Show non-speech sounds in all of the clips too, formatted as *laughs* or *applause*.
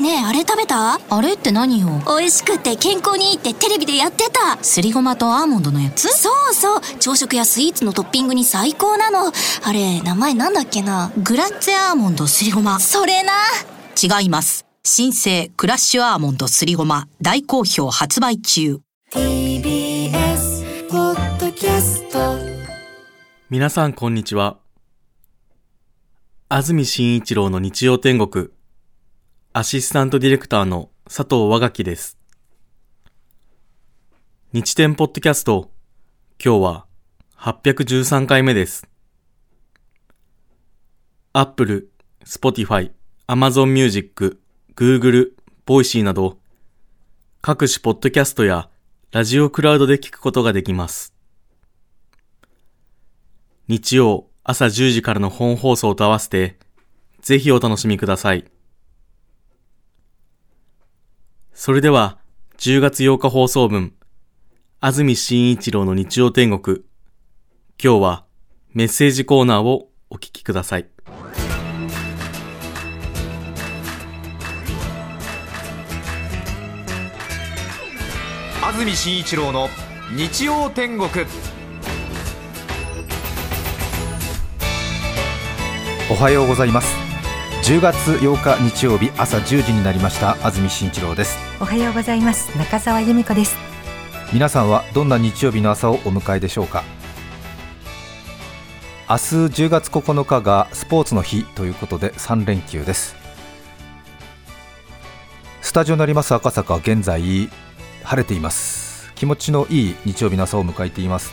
ねえあれ食べた？あれって何よ？美味しくて健康にいいってテレビでやってた。すりごまとアーモンドのやつ？そうそう。朝食やスイーツのトッピングに最高なの。あれ名前なんだっけな？グラッツェアーモンドすりごま。それな。違います。新生クラッシュアーモンドすりごま。大好評発売中。TBS ポッドキャスト。皆さんこんにちは。安住紳一郎の日曜天国、アシスタントディレクターの佐藤和垣です。日天ポッドキャスト、今日は813回目です。Apple、Spotify、Amazon Music、Google、Voicy など、各種ポッドキャストやラジオクラウドで聞くことができます。日曜朝10時からの本放送と合わせて、ぜひお楽しみください。それでは、10月8日放送分、安住紳一郎の日曜天国。今日はメッセージコーナーをお聞きください。安住紳一郎の日曜天国おはようございます10月8日日曜日朝10時になりました。安住紳一郎です。おはようございます。中澤由美子です。皆さんはどんな日曜日の朝をお迎えでしょうか？明日10月9日がスポーツの日ということで3連休です。スタジオになります赤坂現在晴れています。気持ちのいい日曜日の朝を迎えています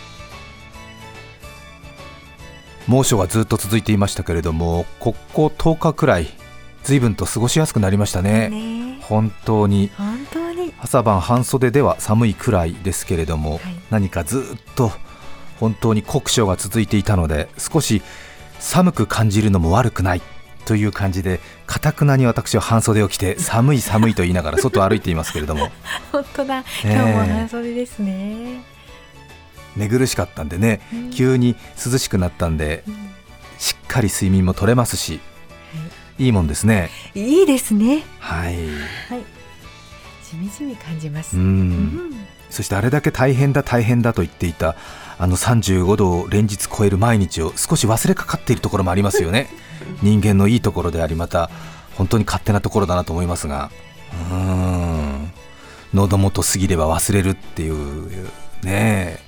猛暑がずっと続いていましたけれどもここ10日くらい随分と過ごしやすくなりましたね。ね。本当に。朝晩半袖では寒いくらいですけれども、はい。何かずっと本当に酷暑が続いていたので少し寒く感じるのも悪くないという感じでかたくなに私は半袖を着て *laughs* 寒い寒いと言いながら外を歩いていますけれども。*laughs* 本当だ。ええ。今日も半袖ですね、寝苦しかったんでねうん。急に涼しくなったんでしっかり睡眠も取れますしい。いもんですね。いいですね。はい。はい。じみじみ感じます。ううん。んそしてあれだけ大変だ大変だと言っていたあの35度を連日超える毎日を少し忘れかかっているところもありますよね。*laughs* 人間のいいところでありまた本当に勝手なところだなと思いますが。うーん。喉元過ぎれば忘れるっていうね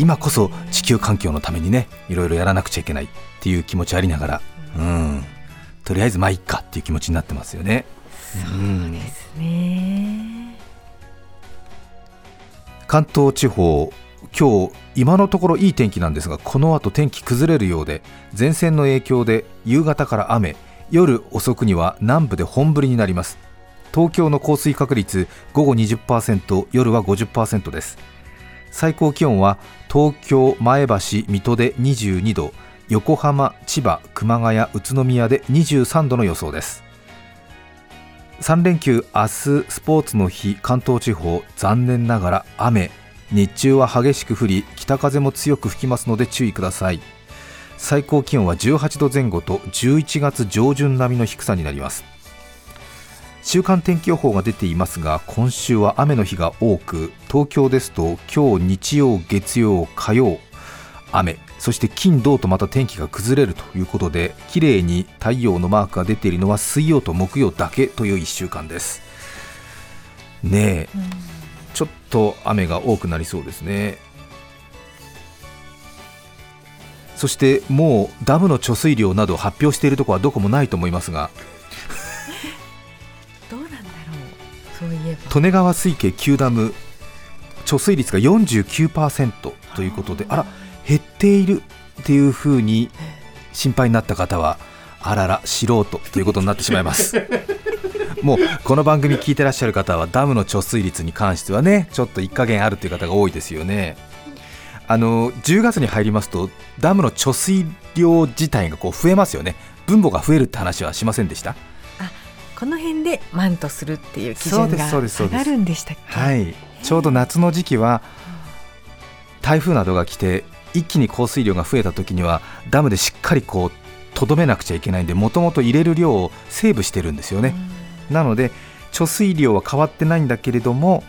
今こそ地球環境のためにねいろいろやらなくちゃいけないっていう気持ちありながらうん。とりあえずまあいっかっていう気持ちになってますよね。うんですね。関東地方今日今のところいい天気なんですがこの後天気崩れるようで前線の影響で夕方から雨夜遅くには南部で本降りになります。東京の降水確率午後20%夜は50%です最高気温は東京前橋水戸で22度横浜千葉熊谷宇都宮で23度の予想です。3連休明日スポーツの日関東地方残念ながら雨。日中は激しく降り北風も強く吹きますので注意ください。最高気温は18度前後と11月上旬並みの低さになります。週間天気予報が出ていますが今週は雨の日が多く東京ですと今日日曜月曜火曜雨。そして金土とまた天気が崩れるということで綺麗に太陽のマークが出ているのは水曜と木曜だけという1週間です。ねえ、ちょっと雨が多くなりそうですね。そしてもうダムの貯水量など発表しているところはどこもないと思いますが利根川水系9ダム貯水率が49%ということであら減っているっていうふうに心配になった方はあらら素人ということになってしまいます。*laughs* もうこの番組聞いてらっしゃる方はダムの貯水率に関してはねちょっと一加減あるという方が多いですよね。あの10月に入りますとダムの貯水量自体がこう増えますよね。分母が増えるって話はしませんでした？この辺でマントするっていう基準が上がるんでしたっけ？はい、ちょうど夏の時期は台風などが来て一気に降水量が増えた時にはダムでしっかりこうとどめなくちゃいけないんでもともと入れる量をセーブしてるんですよね。なので貯水量は変わってないんだけれども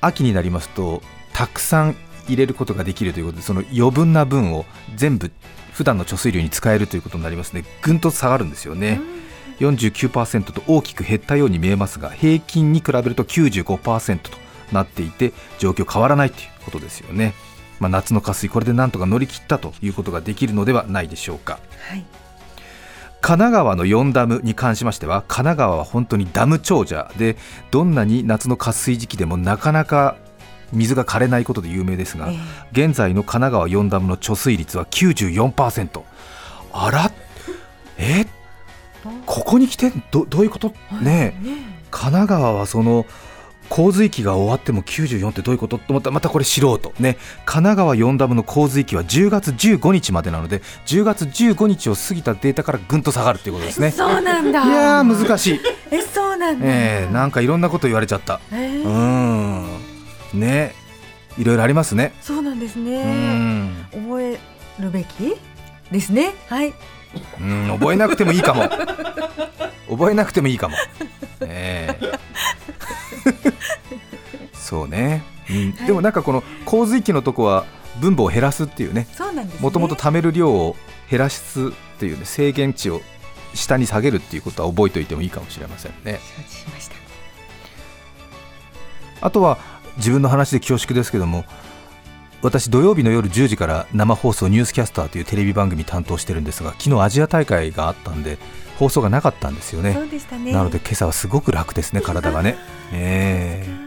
秋になりますとたくさん入れることができるということでその余分な分を全部普段の貯水量に使えるということになりますのでぐんと下がるんですよね、49%と大きく減ったように見えますが平均に比べると95%となっていて状況変わらないということですよね、まあ、夏の渇水これでなんとか乗り切ったということができるのではないでしょうか。はい。神奈川の4ダムに関しましては神奈川は本当にダム長者でどんなに夏の渇水時期でもなかなか水が枯れないことで有名ですが、え現在の神奈川4ダムの貯水率は94%あら？えここに来てどどういうこと？ねえ。神奈川はその洪水期が終わっても94ってどういうこと？と思ったらまたこれ素人ね神奈川4ダムの洪水期は10月15日までなので10月15日を過ぎたデータからぐんと下がるということですね。そうなんだ。いやー難しい、えそうなんだ。えー、なんかいろんなこと言われちゃった。えー。うーん。ねいろいろありますね。そうなんですうねん。覚えるべき？ですね。はいうん覚えなくてもいいかも。覚えなくてもいいかも、*laughs* ええ。そうね、うん。はい。でもなんかこの洪水期のとこは分母を減らすっていうね。もともと貯める量を減らすっていう、ね、制限値を下に下げるっていうことは覚えておいてもいいかもしれませんね。承知しました。あとは自分の話で恐縮ですけども私土曜日の夜10時から生放送ニュースキャスターというテレビ番組担当してるんですが昨日アジア大会があったんで放送がなかったんですよね。ね。なので今朝はすごく楽ですね体がね。え *laughs* え。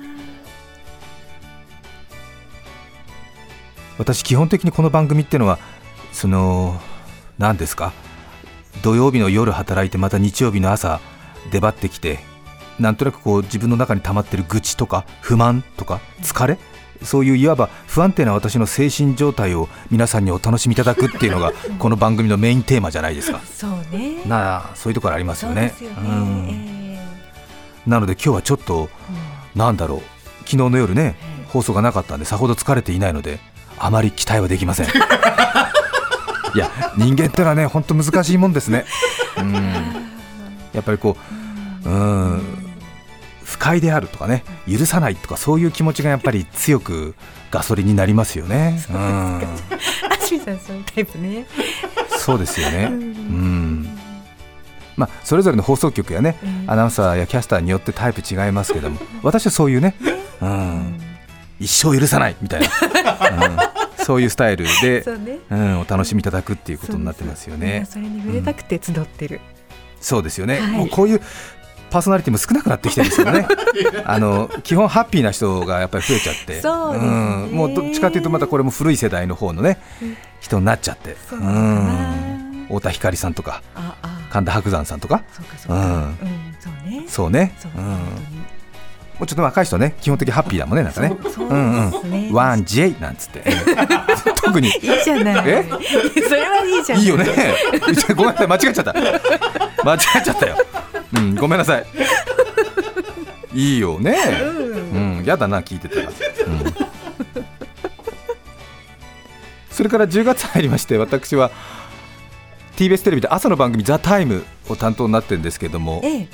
私基本的にこの番組っていうのはその何ですか？土曜日の夜働いてまた日曜日の朝出張ってきてなんとなくこう自分の中に溜まってる愚痴とか不満とか疲れそういういわば不安定な私の精神状態を皆さんにお楽しみいただくっていうのがこの番組のメインテーマじゃないですか。*laughs* そうね。なあそういうところありますよね。うん。えなので今日はちょっとなんだろう。昨日の夜ねえ放送がなかったんでさほど疲れていないのであまり期待はできません。*laughs* いや人間ってのはね本当難しいもんですね。うん。やっぱりこううん不快であるとかね許さないとかそういう気持ちがやっぱり強くガソリンになりますよね。うん。えあしみさんそういうタイプね。そうですよね。ううん。んまあそれぞれの放送局やねうん。アナウンサーやキャスターによってタイプ違いますけども *laughs* 私はそういうね、うん、一生許さないみたいな、うん、そういうスタイルでね。うん、お楽しみいただくっていうことになってますよね。それに触れたくて集ってる、そうですよね、はい。もうこういうパーソナリティも少なくなってきてるんですよね。*laughs* あの基本ハッピーな人がやっぱり増えちゃって。そうね。ん、もうどっちかというとまたこれも古い世代の方のね人になっちゃって。そうな。のかな太田光さんとかああ。神田伯山さんとか。そうかそうか。うん。うんそうね。そうううん、も本うちょっと若い人ね基本的にハッピーだもんねなんかね。当にそううんですね。ワンジェイなんつって。*laughs* 特に。いいじゃない。え？それはいいじゃない。いいよね。ごめんなさい。間違えちゃった。間違えちゃったようんごめんなさい。いいよね。うん。やだな聞いてたら、うん、それから10月入りまして私は TBS テレビで朝の番組「ザタイムを担当になってるんですけどもええ。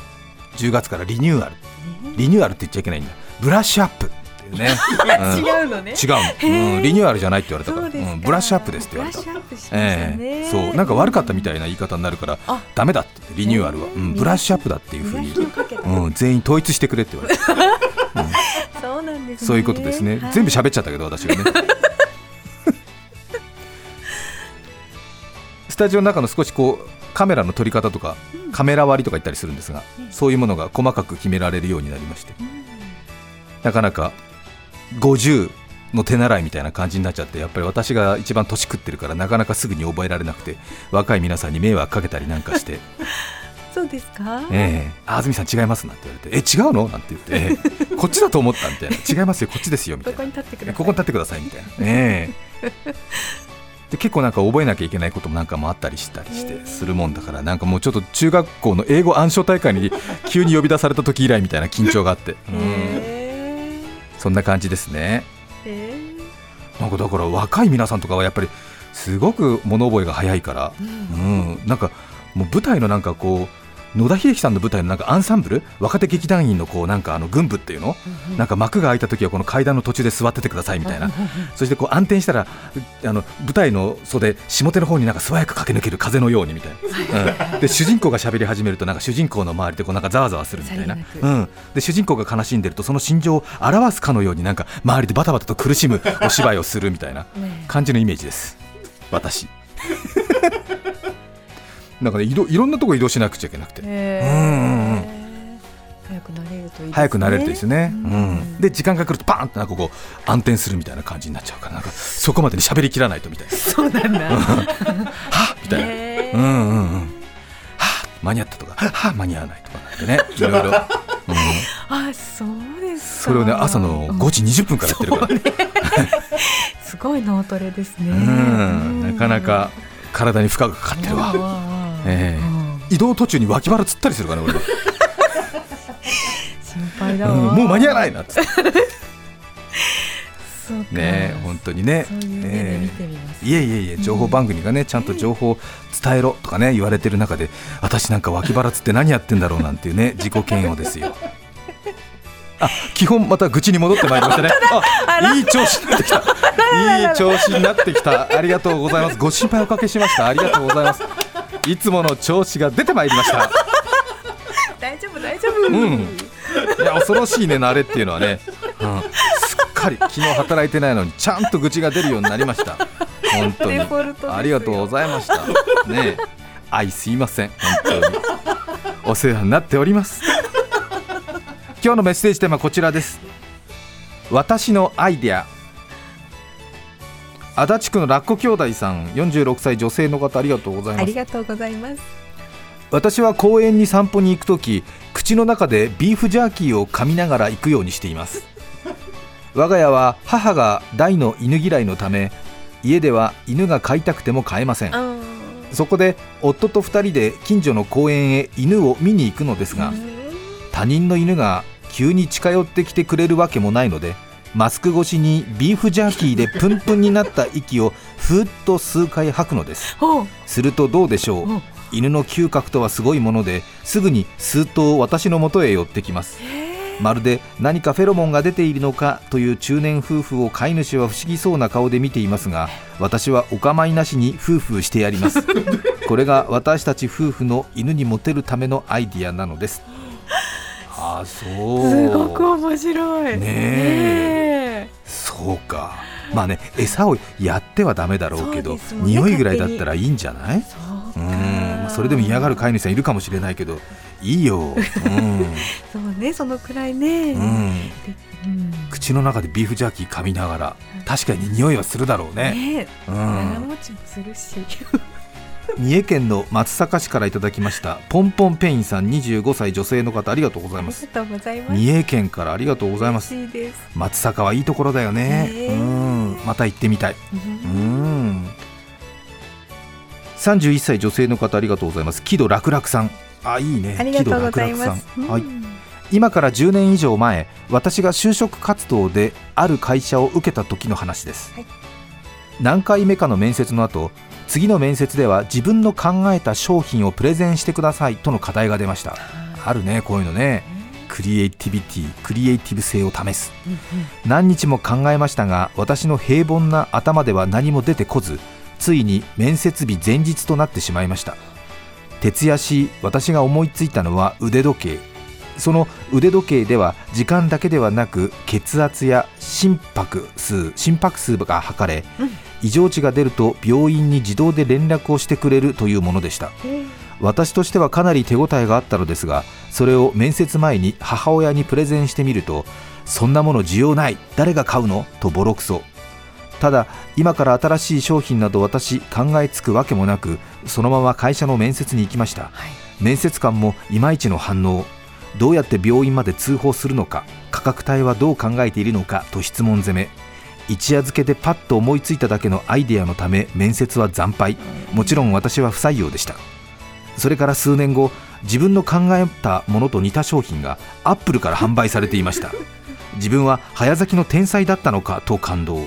10月からリニューアル。リニューアルって言っちゃいけないんだ。ブラッシュアップっていうね、*laughs* うん。違うのね。違う。の、うん、リニューアルじゃないって言われたから。そうんブラッシュアップですって言われた。ブラッシュアップしまええ。そう。なんか悪かったみたいな言い方になるからあ。ダメだってリニューアルは、ええうん、ブラッシュアップだっていうふうに。うん、全員統一してくれって言われて *laughs* そうなんですね。そういうことですね、はい。全部喋っちゃったけど私がね。*laughs* スタジオの中の少しこうカメラの撮り方とか、カメラ割りとか言ったりするんですが、そういうものが細かく決められるようになりまして、なかなか50の手習いみたいな感じになっちゃってやっぱり私が一番年食ってるからなかなかすぐに覚えられなくて若い皆さんに迷惑かけたりなんかして。*laughs* そうですか？ええ。あ安住さん違いますなんて言われて。え違うの？なんて言って、ええ。*laughs* こっちだと思ったみたいな。違いますよ。こっちですよみたいな。ここに立ってください。ここに立ってくださいみたいな、ええ。で結構なんか覚えなきゃいけないこともなんかもあったりしたりしてするもんだからなんかもうちょっと中学校の英語暗唱大会に急に呼び出された時以来みたいな緊張があって、うん。へそんな感じですね。なんかだから若い皆さんとかはやっぱりすごく物覚えが早いから、えうん、なんかもう舞台のなんかこう野田秀樹さんの舞台のなんかアンサンブル若手劇団員のこうなんかあの軍部っていうの、なんか幕が開いた時はこの階段の途中で座っててくださいみたいな、そしてこう暗転したらあの舞台の袖下手の方になんか素早く駆け抜ける風のようにみたいな、うん。で主人公が喋り始めるとなんか主人公の周りでこうなんかざわざわするみたいな。うん、で主人公が悲しんでるとその心情を表すかのようになんか周りでバタバタと苦しむお芝居をするみたいな感じのイメージです。私なんかね移動いろんなとこ移動しなくちゃいけなくて。へー。早くなれるといいですね。早くなれるといいですね、ううん。んで時間が来るとパーンってなんかこう暗転するみたいな感じになっちゃうからなんか *laughs* そこまでに喋りきらないとみたいな。そうなんだ。*laughs* はっみたいな、うんうんうん。はっ間に合ったとか。はっ間に合わないとかなんてね。いろいろ、うん、あそうですか。それをね朝の5時20分からやってるから、すごい脳トレですね。うん。なかなか体に負荷がかかってるわええ。うん移動途中に脇腹つったりするからね俺、*laughs* 心配だうんわもう間に合わないなって。ね本当にね。そういえいえいえ情報番組がねちゃんと情報を伝えろとかね言われてる中で私なんか脇腹つって何やってんだろうなんていうね *laughs* 自己嫌悪ですよ。あ基本また愚痴に戻ってまいりましたね。あいい調子になってきた。*laughs* いい調子になってきた。ありがとうございます。ご心配おかけしました。ありがとうございますいつもの調子が出てまいりました。*laughs* 大丈夫大丈夫。うん、いや恐ろしいね慣れっていうのはね、うん、すっかり昨日働いてないのにちゃんと愚痴が出るようになりました。本当に。ありがとうございました。ねえ。愛すいません。本当に。お世話になっております。今日のメッセージテーマはこちらです。私のアイデア足立区のラッコ兄弟さん46歳女性の方ありがとうございます。ありがとうございます。私は公園に散歩に行くとき口の中でビーフジャーキーを噛みながら行くようにしています。*laughs* 我が家は母が大の犬嫌いのため家では犬が飼いたくても飼えません。あそこで夫と2人で近所の公園へ犬を見に行くのですが他人の犬が急に近寄ってきてくれるわけもないのでマスク越しにビーフジャーキーでプンプンになった息をふーっと数回吐くのです。するとどうでしょう？う。ん犬の嗅覚とはすごいものですぐにスーッと私の元へ寄ってきます。まるで何かフェロモンが出ているのかという中年夫婦を飼い主は不思議そうな顔で見ていますが *laughs* 私はお構いなしに夫婦してやります。これが私たち夫婦の犬にモテるためのアイディアなのですああそう。すごく面白い。ねえ。ねそうか。まあね餌をやってはダメだろうけど匂いぐらいだったらいいんじゃない？そううん。それでも嫌がる飼い主さんいるかもしれないけどいいよ、うん。*laughs* そうねそのくらいね。うん、うん。口の中でビーフジャーキー噛みながら確かに匂いはするだろうね、ねう長ん、持ちもするし三重県の松阪市からいただきましたポンポンペインさん25歳女性の方ありがとうございます。三重県からありがとうございます。松阪はいいところだよね、ねえ。うん。また行ってみたい。うん。うん。31歳女性の方ありがとうございます。喜怒楽々さん。あいいね。ありがとうござい喜怒楽々ますさん。はい。うん。今から10年以上前私が就職活動である会社を受けた時の話です、はい。何回目かの面接の後次の面接では自分の考えた商品をプレゼンしてくださいとの課題が出ました。あるねこういうのね。クリエイティビティクリエイティブ性を試す何日も考えましたが私の平凡な頭では何も出てこずついに面接日前日となってしまいました。徹夜し私が思いついたのは腕時計。その腕時計では時間だけではなく血圧や心拍数心拍数が測れ、異常値が出ると病院に自動で連絡をしてくれるというものでした。私としてはかなり手応えがあったのですがそれを面接前に母親にプレゼンしてみるとそんなもの需要ない。誰が買うの？とボロクソ。ただ今から新しい商品など私考えつくわけもなくそのまま会社の面接に行きました、面接官もいまいちの反応。どうやって病院まで通報するのか価格帯はどう考えているのかと質問攻め一夜漬けでパッと思いついただけのアイデアのため面接は惨敗。もちろん私は不採用でした。それから数年後自分の考えたものと似た商品がアップルから販売されていました。自分は早咲きの天才だったのかと感動。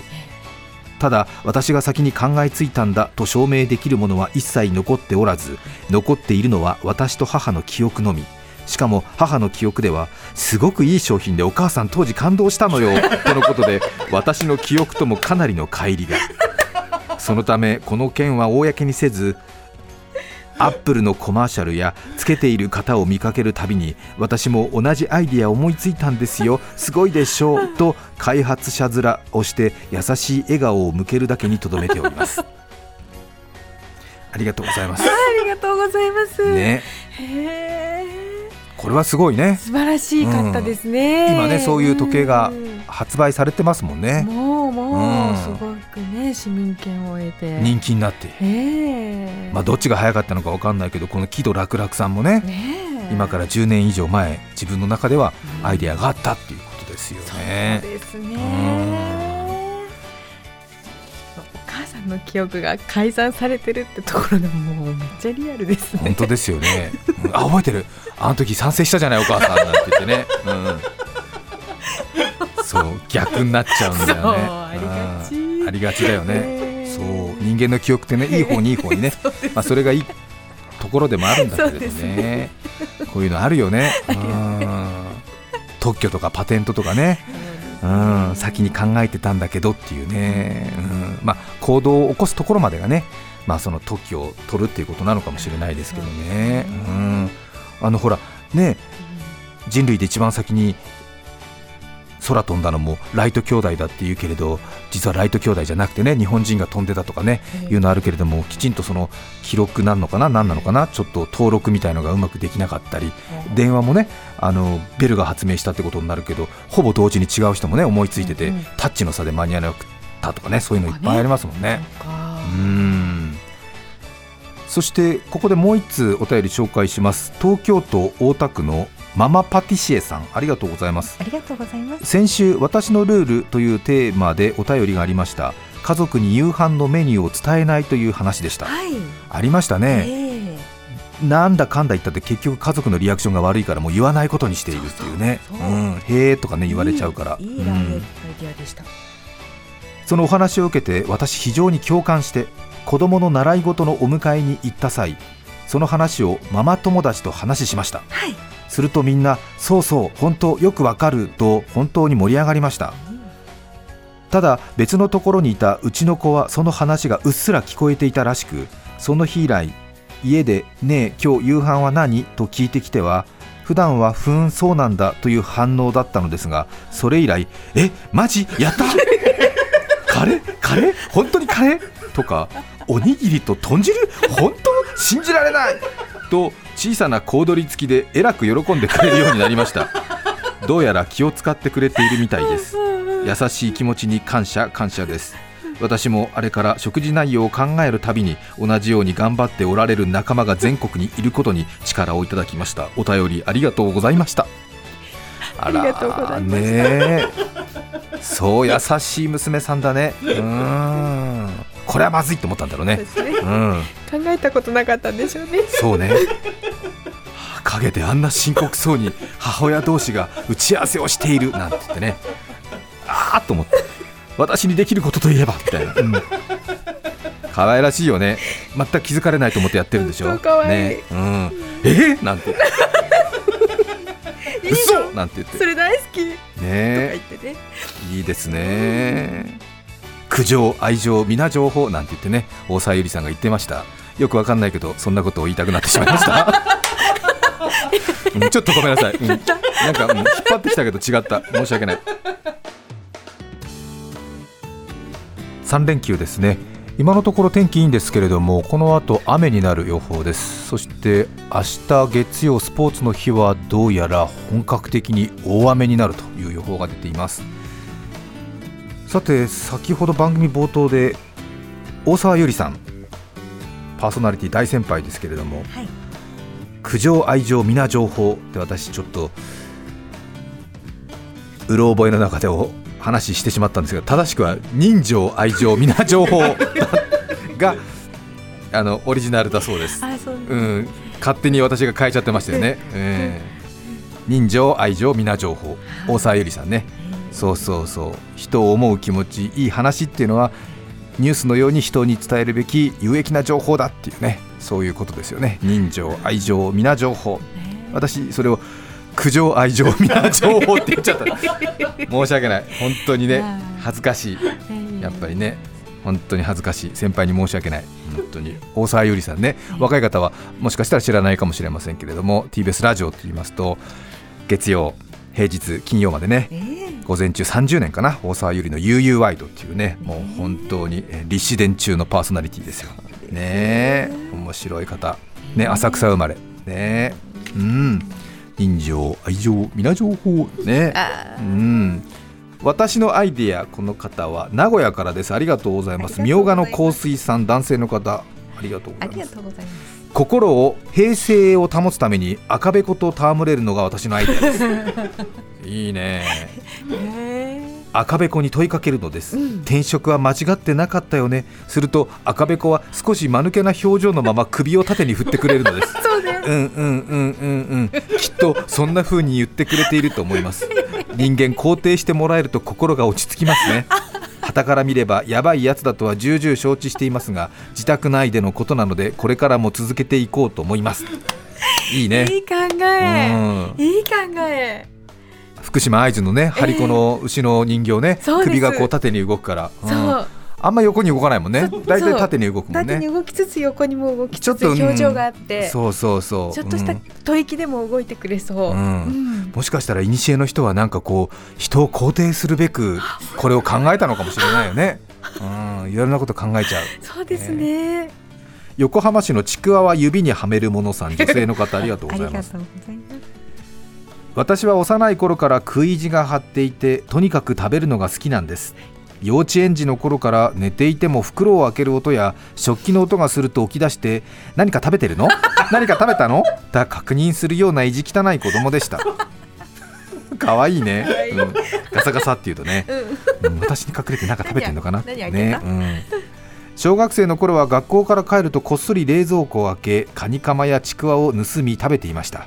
ただ私が先に考えついたんだと証明できるものは一切残っておらず残っているのは私と母の記憶のみ。しかも母の記憶ではすごくいい商品でお母さん当時感動したのよとのことで私の記憶ともかなりの乖離が。そのためこの件は公にせずアップルのコマーシャルやつけている方を見かけるたびに私も同じアイディア思いついたんですよすごいでしょうと開発者面をして優しい笑顔を向けるだけにとどめております。ありがとうございます。ありがとうございます。ね。へーこれはすごいね。素晴らしかったですね。今ねそういう時計がうん。発売されてますもんね。もうもうん。うすごくね市民権を得て。人気になって。ええ。まあどっちが早かったのかわかんないけどこの喜怒楽楽さんもねねえ。今から10年以上前自分の中ではアイデアがあったっていうことですよね。そうですね。の記憶が改ざんされてるってところがもうめっちゃリアルですね。本当ですよね、うん。あ覚えてる。あの時賛成したじゃないお母さんなんて言ってね、うん、そう逆になっちゃうんだよね。ありがち。うん。ありがちだよね、ええ。そう人間の記憶ってねいい方にいい方に *laughs* ね。まあ、それがいいところでもあるんだけれどそうですね。こういうのあるよね。うん。特許とかパテントとかねうん、先に考えてたんだけどっていうね、うん。まあ、行動を起こすところまでがね、まあ、その特許を取るっていうことなのかもしれないですけどね、うん、あのほらね人類で一番先に空飛んだのもライト兄弟だっていうけれど実はライト兄弟じゃなくてね日本人が飛んでたとかねいうのあるけれどもきちんとその記録なんのかな何なのかなちょっと登録みたいのがうまくできなかったり電話もねあのベルが発明したってことになるけどほぼ同時に違う人もね思いついてて、うんうん。タッチの差で間に合わなかったとかねそういうのいっぱいありますもんね。そうん。そしてここでもう一通お便り紹介します。東京都大田区のママパティシエさん。ありがとうございます。ありがとうございます。先週私のルールというテーマでお便りがありました。家族に夕飯のメニューを伝えないという話でした。はい。ありましたね、ええなんだかんだ言ったって結局家族のリアクションが悪いからもう言わないことにしているっていうね。そうん、へーとかね言われちゃうから。いい。そのお話を受けて私非常に共感して子供の習い事のお迎えに行った際その話をママ友達と話しました。はい。するとみんなそうそう本当よくわかると本当に盛り上がりました。ただ別のところにいたうちの子はその話がうっすら聞こえていたらしくその日以来家で「ねえ今日夕飯は何?」と聞いてきては普段は「ふーんそうなんだ」という反応だったのですがそれ以来「えマジ？やった？*laughs* カレー？カレー？本当にカレー?」とか「おにぎりと豚汁？本当？信じられない!」と小さな小躍り付きでえらく喜んでくれるようになりました。どうやら気を使ってくれているみたいです。優しい気持ちに感謝感謝です。私もあれから食事内容を考えるたびに同じように頑張っておられる仲間が全国にいることに力をいただきました。お便りありがとうございました。あらあね。えそう優しい娘さんだね。うーん。これはまずいと思ったんだろうね。ね。うん。考えたことなかったんでしょうね。そうね。陰であんな深刻そうに母親同士が打ち合わせをしているなんて言ってね。ああと思って私にできることといえばみたいな、うん。可愛らしいよね。全く気づかれないと思ってやってるんでしょ？可愛い。ね。うん、え？ー、なんて。*laughs* 嘘？なんて言って。それ大好き。ね。ね。いいですね。苦情愛情皆情報なんて言ってね大沢ゆりさんが言ってました。よくわかんないけどそんなことを言いたくなってしまいました、*laughs* うんちょっとごめんなさい、うん。なんか、うん引っ張ってきたけど違った。申し訳ない3連休ですね。今のところ天気いいんですけれどもこの後雨になる予報です。そして明日月曜スポーツの日はどうやら本格的に大雨になるという予報が出ています。さて先ほど番組冒頭で大沢ゆりさんパーソナリティ大先輩ですけれども、はい。苦情愛情皆情報って私ちょっとうろ覚えの中でお話ししてしまったんですが正しくは人情愛情皆情報 *laughs* があのオリジナルだそうです。うん、勝手に私が変えちゃってましたよね、えー人情愛情皆情報。大沢ゆりさんね。そうそうそう。人を思う気持ちいい話っていうのはニュースのように人に伝えるべき有益な情報だっていうね。そういうことですよね。人情愛情皆情報。私それを苦情愛情皆情報って言っちゃった。*laughs* 申し訳ない。本当にね恥ずかしい。やっぱりね本当に恥ずかしい。先輩に申し訳ない。本当に。大沢優里さんね。若い方はもしかしたら知らないかもしれませんけれども TBS ラジオと言いますと月曜平日金曜までね、午前中30年かな。大沢優里の UU ワイドっていうねもう本当にえー立志伝中のパーソナリティですよ。ねえ。面白い方。ね浅草生まれ。ねえ。うん人情愛情皆情報ね。うん。私のアイディアこの方は名古屋からです。ありがとうございます。みょうがの香水さん男性の方ありがとうございます。心を平静を保つために赤べこと戯れるのが私のアイデアです。*laughs* いいね。赤べこに問いかけるのです、転職は間違ってなかったよね。すると赤べこは少し間抜けな表情のまま首を縦に振ってくれるのです。*laughs* そうんうんうんうんうんとそんな風に言ってくれていると思います。人間肯定してもらえると心が落ち着きますね。傍から見ればやばいやつだとは重々承知していますが自宅内でのことなのでこれからも続けていこうと思います。いいね。いい考え。うん。いい考え。福島会津のね張り子の牛の人形ね、そうです。首がこう縦に動くから、うん。そうあんま横に動かないもんね。大体縦に動くもん縦にね動きつつ横にも動きつつちょっとうん。表情があって。そうそうそう。ちょっとしたうん。吐息でも動いてくれそう、うん。うん。もしかしたら古の人はなんかこう人を肯定するべく *laughs* これを考えたのかもしれないよね。*laughs* うん、いろんなこと考えちゃう。そうですね、横浜市のちくわは指にはめるものさん、*laughs* 女性の方ありがとうあございます。りがとうございます。私は幼い頃から食い意地が張っていて、とにかく食べるのが好きなんです。幼稚園児の頃から寝ていても袋を開ける音や食器の音がすると起き出して何か食べてるの？*laughs* 何か食べたの？だ確認するような意地汚い子供でした。*laughs* 可愛いね、うん、ガサガサって言うとね、うん。私に隠れて何か食べてんのかな？ね。うん。小学生の頃は学校から帰るとこっそり冷蔵庫を開けカニカマやちくわを盗み食べていました、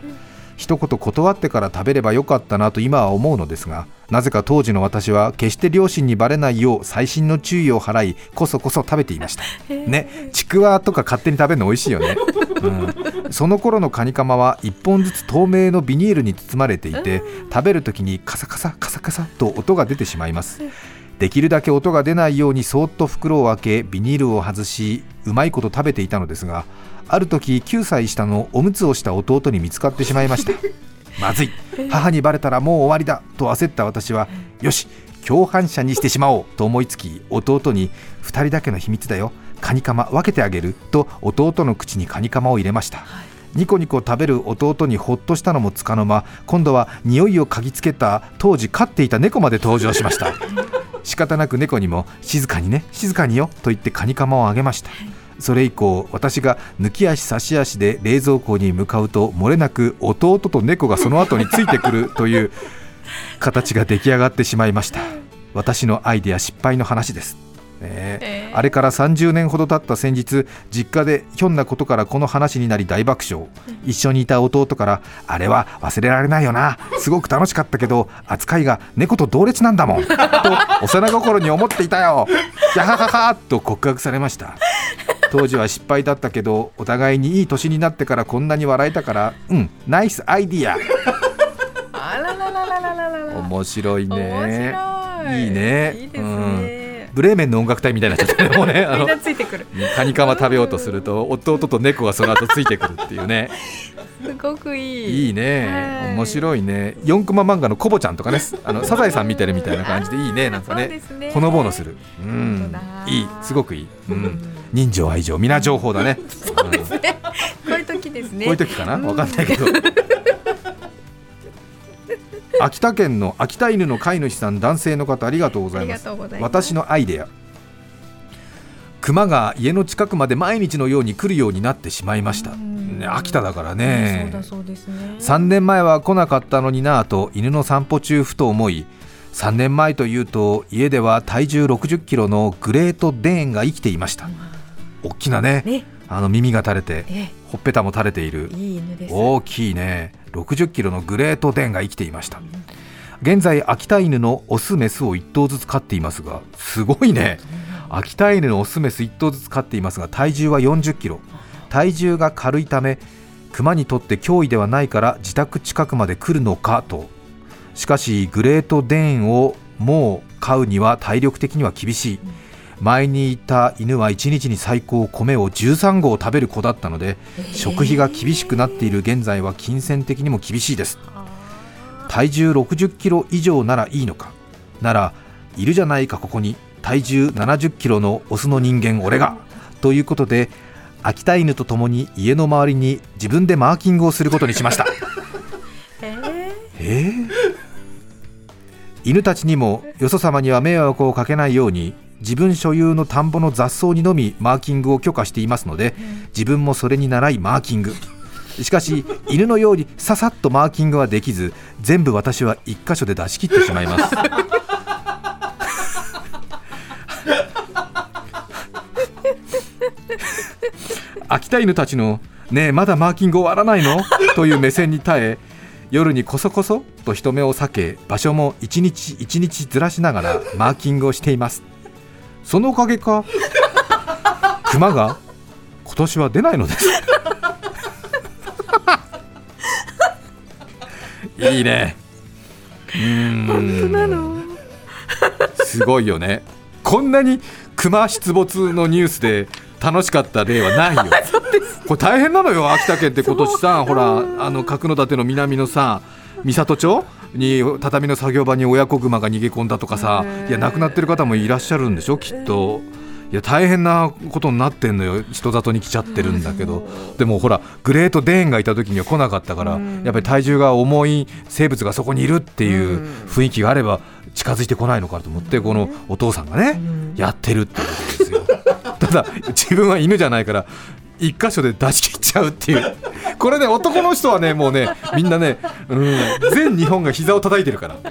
一言断ってから食べればよかったなと今は思うのですがなぜか当時の私は決して両親にバレないよう細心の注意を払いこそこそ食べていました。ねちくわとか勝手に食べるの美味しいよね、うん、その頃のカニカマは1本ずつ透明のビニールに包まれていて食べるときにカサカサカサカサと音が出てしまいますできるだけ音が出ないようにそっと袋を開けビニールを外しうまいこと食べていたのですがある時9歳下のおむつをした弟に見つかってしまいました。*laughs* まずい。母にバレたらもう終わりだ。と焦った私はよし共犯者にしてしまおうと思いつき弟に2人だけの秘密だよ。カニカマ分けてあげる。と弟の口にカニカマを入れました、ニコニコ食べる弟にほっとしたのもつかの間今度は匂いを嗅ぎつけた当時飼っていた猫まで登場しました。仕方なく猫にも静かにね静かによと言ってカニカマをあげました。それ以降私が抜き足差し足で冷蔵庫に向かうと漏れなく弟と猫がその後についてくる *laughs* という形が出来上がってしまいました。私のアイデア失敗の話です、ね。えー、あれから30年ほど経った先日実家でひょんなことからこの話になり大爆笑。一緒にいた弟から「あれは忘れられないよな。すごく楽しかったけど扱いが猫と同列なんだもん」と幼心に思っていたよ。やはははと告白されました。当時は失敗だったけどお互いにいい年になってからこんなに笑えたからうんナイスアイディア。面白いね。いいね。いいですね、うん。ブレーメンの音楽隊みたいになっちゃったねもうね *laughs* あのカニカマ食べようとすると弟と猫がその後ついてくるっていうね。すごくいい。いいね。はい。面白いね。4コマ漫画のコボちゃんとかねあのサザエさん見てるみたいな感じでいいねなんかね。ね。ほのぼのする。うん。いい。すごくいい、うん、人情愛情皆情報だね。*laughs* そうですね、こういう時ですね。こういう時かな？わかんないけど秋田県の秋田犬の飼い主さん男性の方ありがとうございます。私のアイデア。熊が家の近くまで毎日のように来るようになってしまいました、ね、秋田だからね。そうだそうね。3年前は来なかったのになぁと犬の散歩中ふと思い3年前というと家では体重60キロのグレートデーンが生きていました。大きなねね。あの耳が垂れて。えほっぺたも垂れている。大きいね。60キロのグレートデンが生きていました。現在秋田犬のオスメスを1頭ずつ飼っていますがすごいね。秋田犬のオスメス1頭ずつ飼っていますが体重は40キロ。体重が軽いため熊にとって脅威ではないから自宅近くまで来るのかと。しかしグレートデーンをもう飼うには体力的には厳しい前にいた犬は1日に最高米を13合食べる子だったので食費が厳しくなっている現在は金銭的にも厳しいです。体重60キロ以上ならいいのか。ならいるじゃないかここに体重70キロのオスの人間俺が。ということで秋田犬とともに家の周りに自分でマーキングをすることにしました。*laughs* えー。犬たちにもよそ様には迷惑をかけないように自分所有の田んぼの雑草にのみマーキングを許可していますので自分もそれに習いマーキング。しかし犬のようにささっとマーキングはできず全部私は一箇所で出し切ってしまいます。秋田犬たちの「ねえまだマーキング終わらないの?」という目線に耐え夜にこそこそと人目を避け場所も一日一日ずらしながらマーキングをしていますそのおかげか？熊が今年は出ないのです。いいね。うーん。すごいよね。こんなに熊出没のニュースで楽しかった例はないよ。*laughs* これ大変なのよ秋田県って。今年さほらあの角館の南のさ三郷町に畳の作業場に親子熊が逃げ込んだとかさ。いや亡くなってる方もいらっしゃるんでしょ？きっと。いや大変なことになってんのよ。人里に来ちゃってるんだけど。でもほらグレートデーンがいた時には来なかったからやっぱり体重が重い生物がそこにいるっていう雰囲気があれば近づいてこないのかと思ってこのお父さんがねやってるってことですよ。ただ自分は犬じゃないから一箇所で出し切っちゃうっていう。これね男の人はねもうねみんなね、うん、全日本が膝を叩いてるから、うん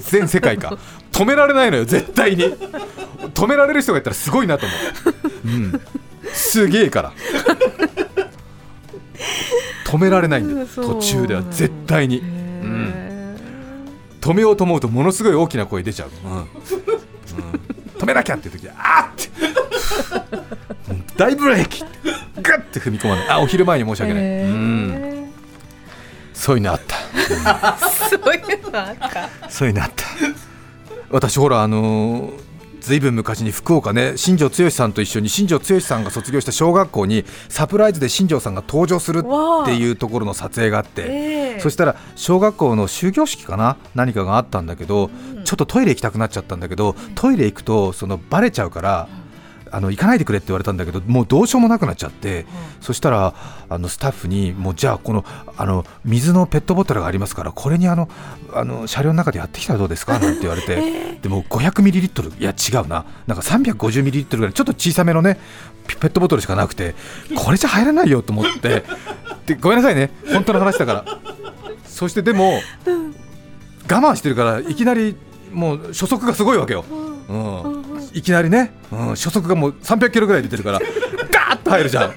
全世界か。止められないのよ絶対に。止められる人がいたらすごいなと思う、うん、すげえから。止められないんだ途中では絶対に、うん、止めようと思うとものすごい大きな声出ちゃう、うん。うん。止めなきゃっていう時はあーって。うん大ブレーキってグッて踏み込まない。あお昼前に申し訳ない、うん。そういうのあった。そういうのあった。そういうのあった。私ほらあのーずいぶん昔に福岡ね新庄剛志さんと一緒に新庄剛志さんが卒業した小学校にサプライズで新庄さんが登場するっていうところの撮影があって、ええ。そしたら小学校の終業式かな何かがあったんだけど、ちょっとトイレ行きたくなっちゃったんだけどトイレ行くとそのバレちゃうから。あの行かないでくれって言われたんだけどもうどうしようもなくなっちゃって、そしたらあのスタッフにもうじゃあこのあの水のペットボトルがありますからこれにあのあの車両の中でやってきたらどうですか？なんて言われて、*laughs* でも500ミリリットルいや違うな。なんか350ミリリットルぐらいちょっと小さめのねペペットボトルしかなくてこれじゃ入らないよと思って *laughs* でごめんなさいね。本当の話だから。そしてでも我慢してるからいきなりもう初速がすごいわけよ、うん、いきなりね、うん、初速がもう300キロぐらい出てるから *laughs* ガーッと入るじゃん。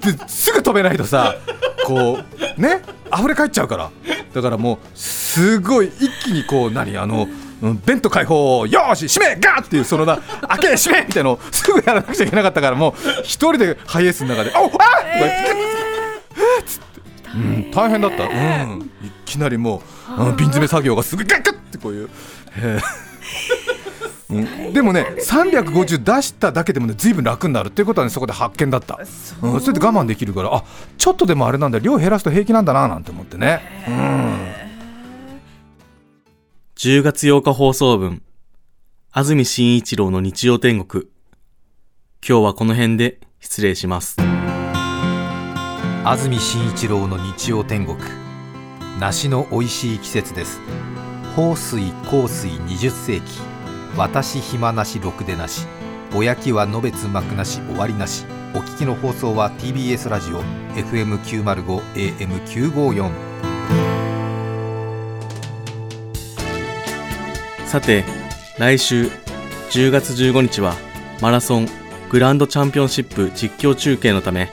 ですぐ止めないとさこうね溢れ返っちゃうから。だからもうすごい一気にこう何あのうんベント開放よーし閉めガーっていうそのな開け閉めみたいなのをすぐやらなくちゃいけなかったからもう一人でハイエースの中で「おっあっ!」とか言って。うん、大変だった、うん、いきなりもう、うん、瓶詰め作業がすぐガッガッってこういう、へー。うん、でもね350出しただけでもねずいぶん楽になるっていうことはねそこで発見だった。う。ん、それで我慢できるからあちょっとでもあれなんだ量減らすと平気なんだななんて思ってね、うん、10月8日放送分、安住紳一郎の日曜天国。今日はこの辺で失礼します。安住紳一郎の日曜天国。梨の美味しい季節です。豊水香水20世紀私暇なしろくでなしぼやきはのべつ幕なし終わりなしお聞きの放送は TBS ラジオ FM905 AM954 さて、来週10月15日はマラソングランドチャンピオンシップ実況中継のため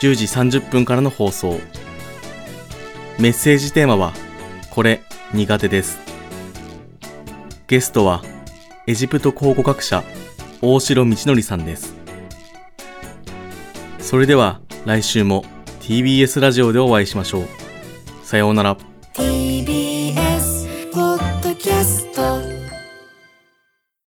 10時30分からの放送。メッセージテーマはこれ苦手です。ゲストはエジプト考古学者大城道則さんです。それでは来週も TBS ラジオでお会いしましょう。さようなら。